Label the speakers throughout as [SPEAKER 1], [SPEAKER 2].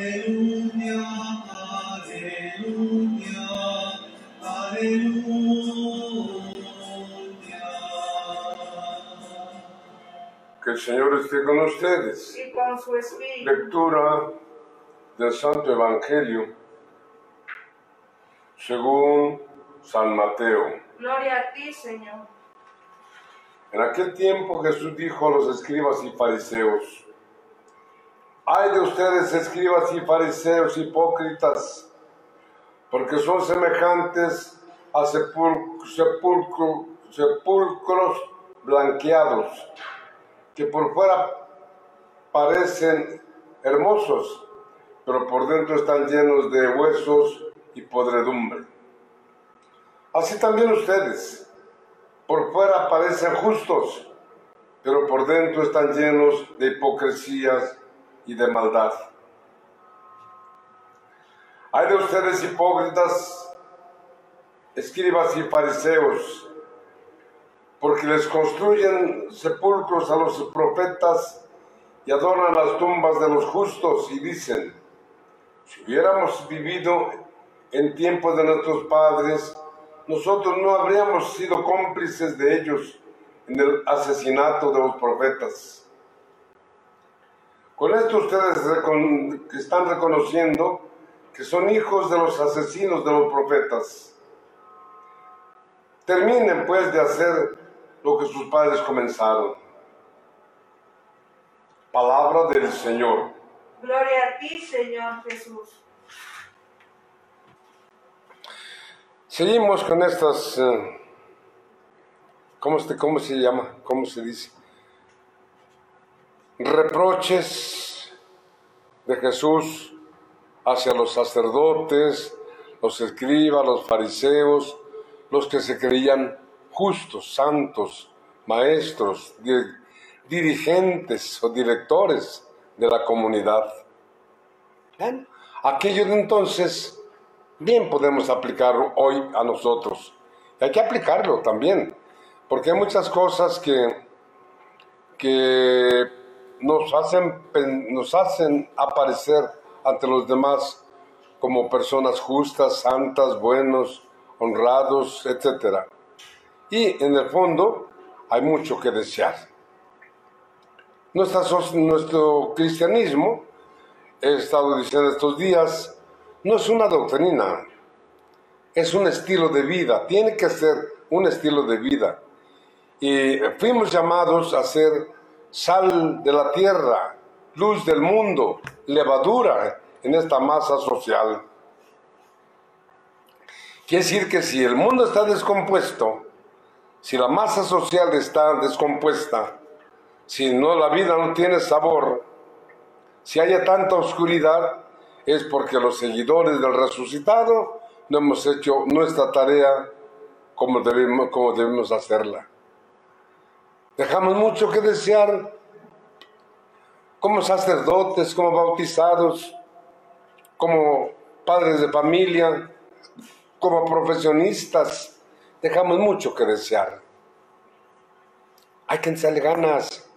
[SPEAKER 1] Aleluya, aleluya, aleluya.
[SPEAKER 2] Que el Señor esté con ustedes.
[SPEAKER 3] y con su espíritu.
[SPEAKER 2] Lectura del Santo Evangelio según San Mateo.
[SPEAKER 3] Gloria a ti, Señor.
[SPEAKER 2] En aquel tiempo Jesús dijo a los escribas y fariseos, Ay de ustedes escribas y fariseos hipócritas, porque son semejantes a sepul- sepulcro- sepulcros blanqueados, que por fuera parecen hermosos, pero por dentro están llenos de huesos y podredumbre. Así también ustedes, por fuera parecen justos, pero por dentro están llenos de hipocresías y de maldad. Hay de ustedes hipócritas, escribas y fariseos, porque les construyen sepulcros a los profetas y adornan las tumbas de los justos y dicen, si hubiéramos vivido en tiempos de nuestros padres, nosotros no habríamos sido cómplices de ellos en el asesinato de los profetas. Con esto ustedes recon- están reconociendo que son hijos de los asesinos de los profetas. Terminen pues de hacer lo que sus padres comenzaron. Palabra del Señor.
[SPEAKER 3] Gloria a ti, Señor Jesús.
[SPEAKER 2] Seguimos con estas, eh, ¿cómo, se, ¿cómo se llama? ¿Cómo se dice? Reproches de Jesús hacia los sacerdotes, los escribas, los fariseos, los que se creían justos, santos, maestros, di- dirigentes o directores de la comunidad. Aquello de entonces bien podemos aplicarlo hoy a nosotros. Hay que aplicarlo también, porque hay muchas cosas que, que nos, hacen, nos hacen aparecer ante los demás como personas justas, santas, buenos, honrados, etc. Y en el fondo hay mucho que desear. Nuestro cristianismo, he estado diciendo estos días, no es una doctrina, es un estilo de vida, tiene que ser un estilo de vida. Y fuimos llamados a ser sal de la tierra, luz del mundo, levadura en esta masa social. Quiere decir que si el mundo está descompuesto, si la masa social está descompuesta, si no la vida no tiene sabor, si haya tanta oscuridad, es porque los seguidores del resucitado no hemos hecho nuestra tarea como como debemos hacerla. Dejamos mucho que desear como sacerdotes, como bautizados, como padres de familia, como profesionistas. Dejamos mucho que desear. Hay que echarle ganas.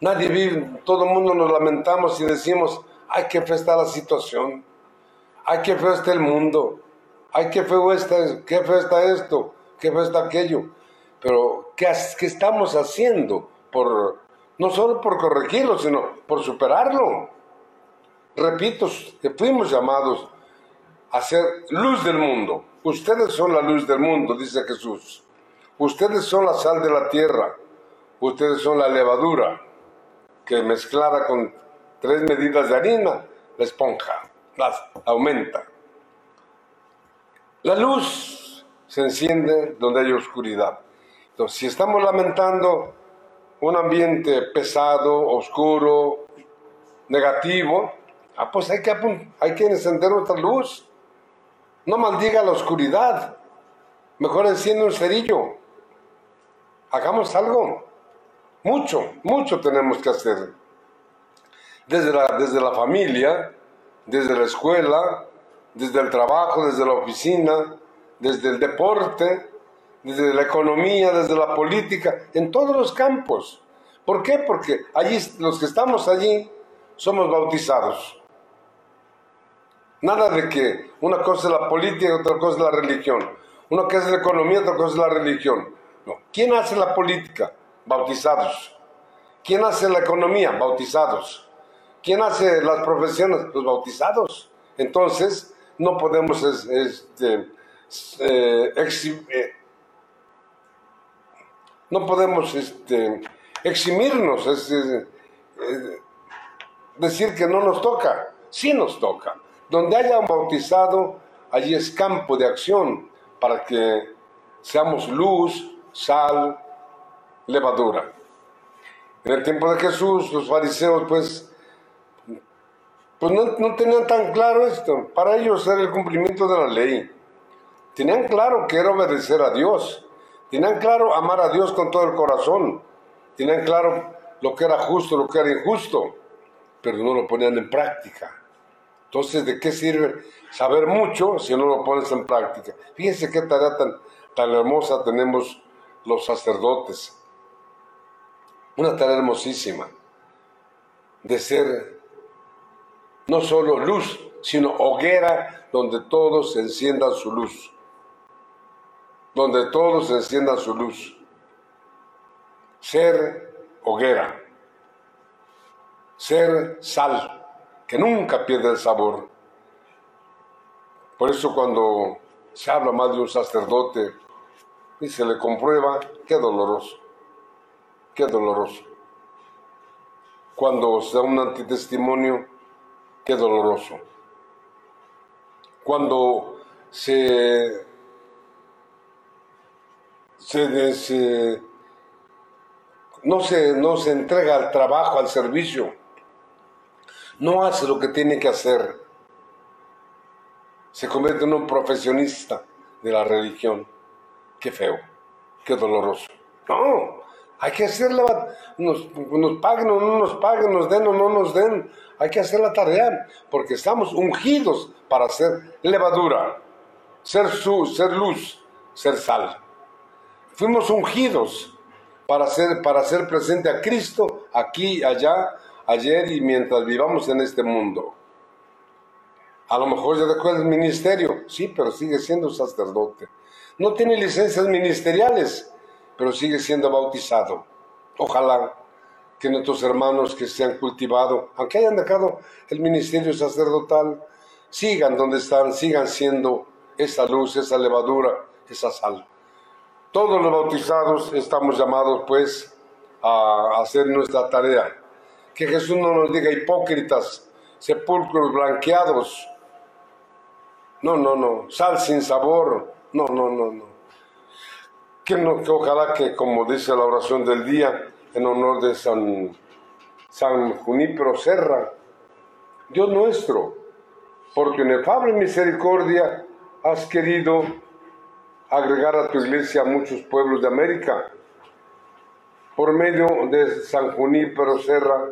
[SPEAKER 2] Nadie vive, todo el mundo nos lamentamos y decimos, ay, qué feo está la situación, ay, qué feo está el mundo, ay, qué feo está, qué feo está esto, qué feo está aquello. Pero, ¿qué, qué estamos haciendo? Por, no solo por corregirlo, sino por superarlo. Repito, que fuimos llamados a ser luz del mundo. Ustedes son la luz del mundo, dice Jesús. Ustedes son la sal de la tierra. Ustedes son la levadura que mezclada con tres medidas de harina, la esponja, las aumenta. La luz se enciende donde hay oscuridad. Si estamos lamentando un ambiente pesado, oscuro, negativo, ah, pues hay que, hay que encender nuestra luz. No maldiga la oscuridad. Mejor enciende un cerillo. Hagamos algo. Mucho, mucho tenemos que hacer. Desde la familia, desde la escuela, desde el trabajo, desde la oficina, desde el deporte, desde la economía, desde la política, en todos los campos. ¿Por qué? Porque allí, los que estamos allí, somos bautizados. Nada de que una cosa es la política y otra cosa es la religión. Una cosa es la economía, otra cosa es la religión. No. ¿Quién hace la política? Bautizados. ¿Quién hace la economía? Bautizados. ¿Quién hace las profesiones? Los bautizados. Entonces, no podemos este, eh, eh, no podemos este, eximirnos, eh, decir que no nos toca, sí nos toca. Donde haya un bautizado, allí es campo de acción para que seamos luz, sal, levadura. En el tiempo de Jesús, los fariseos, pues, pues no, no, tenían tan claro esto. Para ellos era el cumplimiento de la ley. Tenían claro que era obedecer a Dios. Tenían claro amar a Dios con todo el corazón. Tenían claro lo que era justo, lo que era injusto. Pero no lo ponían en práctica. Entonces, ¿de qué sirve saber mucho si no lo pones en práctica? Fíjense qué tarea tan, tan hermosa tenemos los sacerdotes. Una tarea hermosísima de ser no solo luz, sino hoguera donde todos enciendan su luz. Donde todos enciendan su luz. Ser hoguera. Ser sal, que nunca pierde el sabor. Por eso cuando se habla más de un sacerdote y se le comprueba, qué doloroso, qué doloroso. Cuando se da un antitestimonio, qué doloroso. Cuando se, se, no, se, no se entrega al trabajo, al servicio, no hace lo que tiene que hacer, se convierte en un profesionista de la religión. Qué feo, qué doloroso. No, hay que hacerla, nos, nos paguen o no nos paguen, nos den o no nos den. Hay que hacer la tarea, porque estamos ungidos para ser levadura, ser, su, ser luz, ser sal. Fuimos ungidos para ser, para ser presente a Cristo aquí, allá, ayer y mientras vivamos en este mundo. A lo mejor ya dejó el ministerio, sí, pero sigue siendo sacerdote. No tiene licencias ministeriales, pero sigue siendo bautizado. Ojalá que nuestros hermanos que se han cultivado, aunque hayan dejado el ministerio sacerdotal, sigan donde están, sigan siendo esa luz, esa levadura, esa sal. Todos los bautizados estamos llamados pues a hacer nuestra tarea. Que Jesús no nos diga hipócritas, sepulcros blanqueados. No, no, no, sal sin sabor. No, no, no, no que, ojalá que, como dice la oración del día, en honor de San, San Junípero Serra, Dios nuestro, por tu inefable misericordia has querido agregar a tu iglesia muchos pueblos de América. Por medio de San Junípero Serra,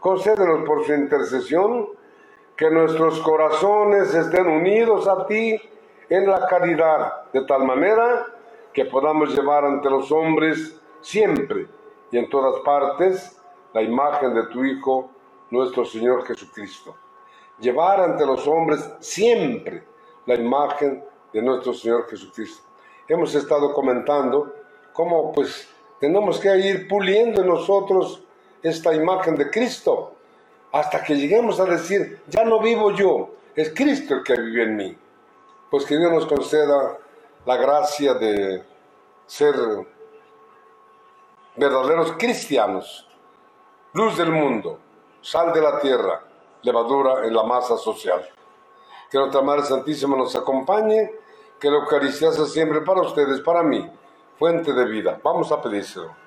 [SPEAKER 2] concédenos por su intercesión que nuestros corazones estén unidos a ti en la caridad, de tal manera que podamos llevar ante los hombres siempre y en todas partes la imagen de tu Hijo, nuestro Señor Jesucristo. Llevar ante los hombres siempre la imagen de nuestro Señor Jesucristo. Hemos estado comentando cómo pues tenemos que ir puliendo en nosotros esta imagen de Cristo hasta que lleguemos a decir, ya no vivo yo, es Cristo el que vive en mí. Pues que Dios nos conceda la gracia de ser verdaderos cristianos, luz del mundo, sal de la tierra, levadura en la masa social. Que nuestra Madre Santísima nos acompañe, que la Eucaristía sea siempre para ustedes, para mí, fuente de vida. Vamos a pedírselo.